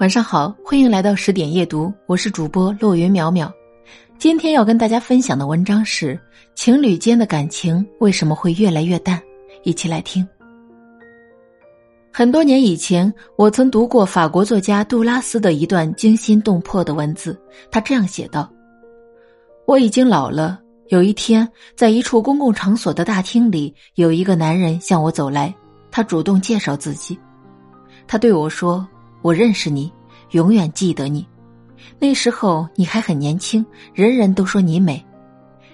晚上好，欢迎来到十点夜读，我是主播落云淼淼。今天要跟大家分享的文章是：情侣间的感情为什么会越来越淡？一起来听。很多年以前，我曾读过法国作家杜拉斯的一段惊心动魄的文字，他这样写道：“我已经老了。有一天，在一处公共场所的大厅里，有一个男人向我走来，他主动介绍自己，他对我说。”我认识你，永远记得你。那时候你还很年轻，人人都说你美。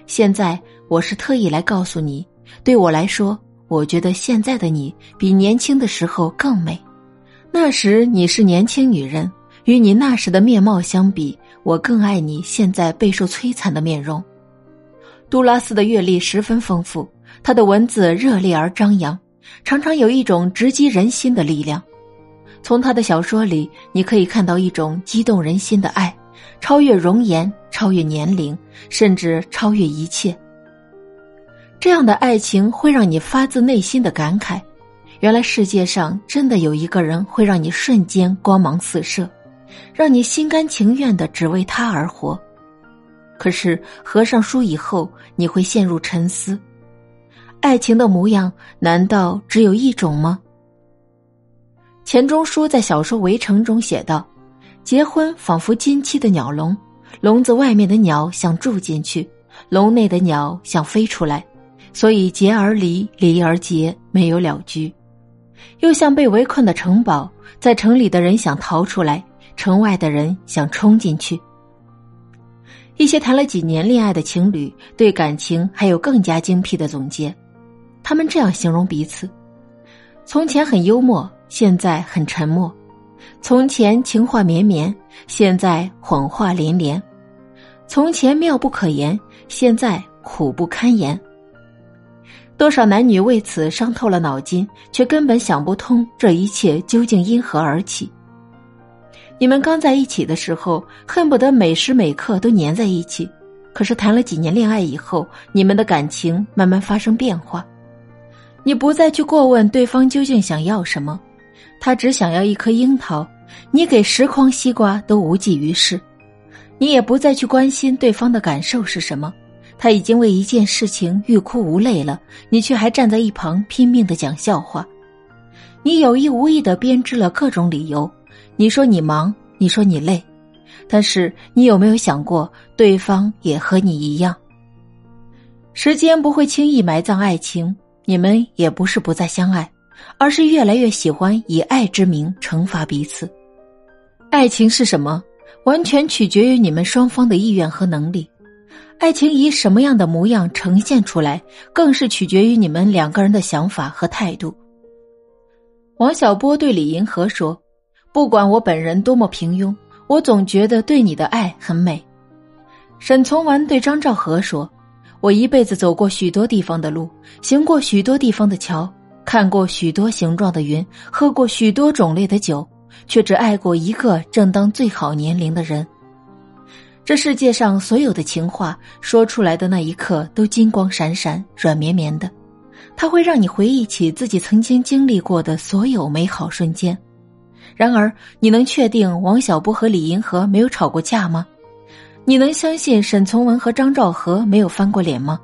现在我是特意来告诉你，对我来说，我觉得现在的你比年轻的时候更美。那时你是年轻女人，与你那时的面貌相比，我更爱你现在备受摧残的面容。杜拉斯的阅历十分丰富，他的文字热烈而张扬，常常有一种直击人心的力量。从他的小说里，你可以看到一种激动人心的爱，超越容颜，超越年龄，甚至超越一切。这样的爱情会让你发自内心的感慨：原来世界上真的有一个人会让你瞬间光芒四射，让你心甘情愿的只为他而活。可是合上书以后，你会陷入沉思：爱情的模样难道只有一种吗？钱钟书在小说《围城》中写道：“结婚仿佛金漆的鸟笼，笼子外面的鸟想住进去，笼内的鸟想飞出来，所以结而离，离而结，没有了局。又像被围困的城堡，在城里的人想逃出来，城外的人想冲进去。”一些谈了几年恋爱的情侣对感情还有更加精辟的总结，他们这样形容彼此：从前很幽默。现在很沉默，从前情话绵绵，现在谎话连连；从前妙不可言，现在苦不堪言。多少男女为此伤透了脑筋，却根本想不通这一切究竟因何而起。你们刚在一起的时候，恨不得每时每刻都粘在一起，可是谈了几年恋爱以后，你们的感情慢慢发生变化，你不再去过问对方究竟想要什么。他只想要一颗樱桃，你给十筐西瓜都无济于事，你也不再去关心对方的感受是什么。他已经为一件事情欲哭无泪了，你却还站在一旁拼命的讲笑话。你有意无意的编织了各种理由，你说你忙，你说你累，但是你有没有想过，对方也和你一样？时间不会轻易埋葬爱情，你们也不是不再相爱。而是越来越喜欢以爱之名惩罚彼此。爱情是什么？完全取决于你们双方的意愿和能力。爱情以什么样的模样呈现出来，更是取决于你们两个人的想法和态度。王小波对李银河说：“不管我本人多么平庸，我总觉得对你的爱很美。”沈从文对张兆和说：“我一辈子走过许多地方的路，行过许多地方的桥。”看过许多形状的云，喝过许多种类的酒，却只爱过一个正当最好年龄的人。这世界上所有的情话说出来的那一刻都金光闪闪、软绵绵的，它会让你回忆起自己曾经经历过的所有美好瞬间。然而，你能确定王小波和李银河没有吵过架吗？你能相信沈从文和张兆和没有翻过脸吗？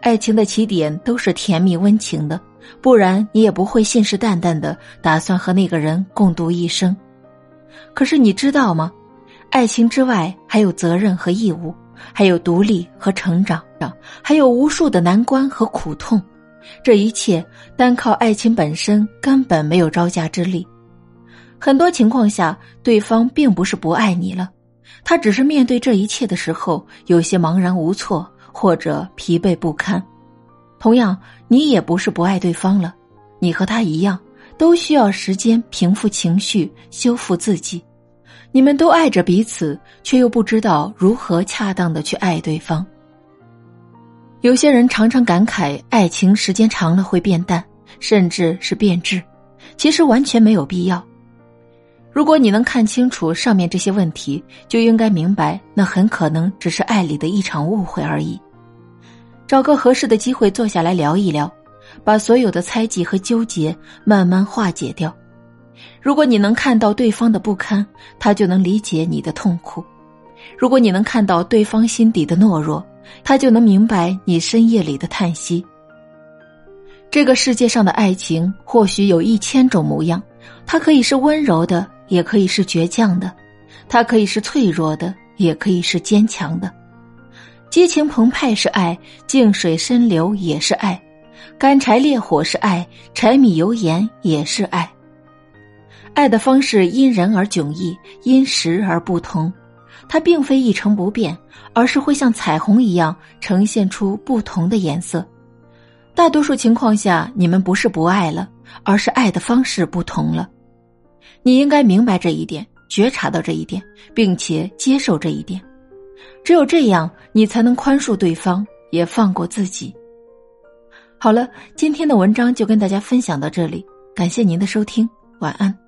爱情的起点都是甜蜜温情的。不然你也不会信誓旦旦的打算和那个人共度一生。可是你知道吗？爱情之外还有责任和义务，还有独立和成长，还有无数的难关和苦痛。这一切单靠爱情本身根本没有招架之力。很多情况下，对方并不是不爱你了，他只是面对这一切的时候有些茫然无措，或者疲惫不堪。同样，你也不是不爱对方了，你和他一样，都需要时间平复情绪、修复自己。你们都爱着彼此，却又不知道如何恰当的去爱对方。有些人常常感慨，爱情时间长了会变淡，甚至是变质。其实完全没有必要。如果你能看清楚上面这些问题，就应该明白，那很可能只是爱里的一场误会而已。找个合适的机会坐下来聊一聊，把所有的猜忌和纠结慢慢化解掉。如果你能看到对方的不堪，他就能理解你的痛苦；如果你能看到对方心底的懦弱，他就能明白你深夜里的叹息。这个世界上的爱情或许有一千种模样，它可以是温柔的，也可以是倔强的；它可以是脆弱的，也可以是坚强的。激情澎湃是爱，静水深流也是爱，干柴烈火是爱，柴米油盐也是爱。爱的方式因人而迥异，因时而不同，它并非一成不变，而是会像彩虹一样呈现出不同的颜色。大多数情况下，你们不是不爱了，而是爱的方式不同了。你应该明白这一点，觉察到这一点，并且接受这一点。只有这样，你才能宽恕对方，也放过自己。好了，今天的文章就跟大家分享到这里，感谢您的收听，晚安。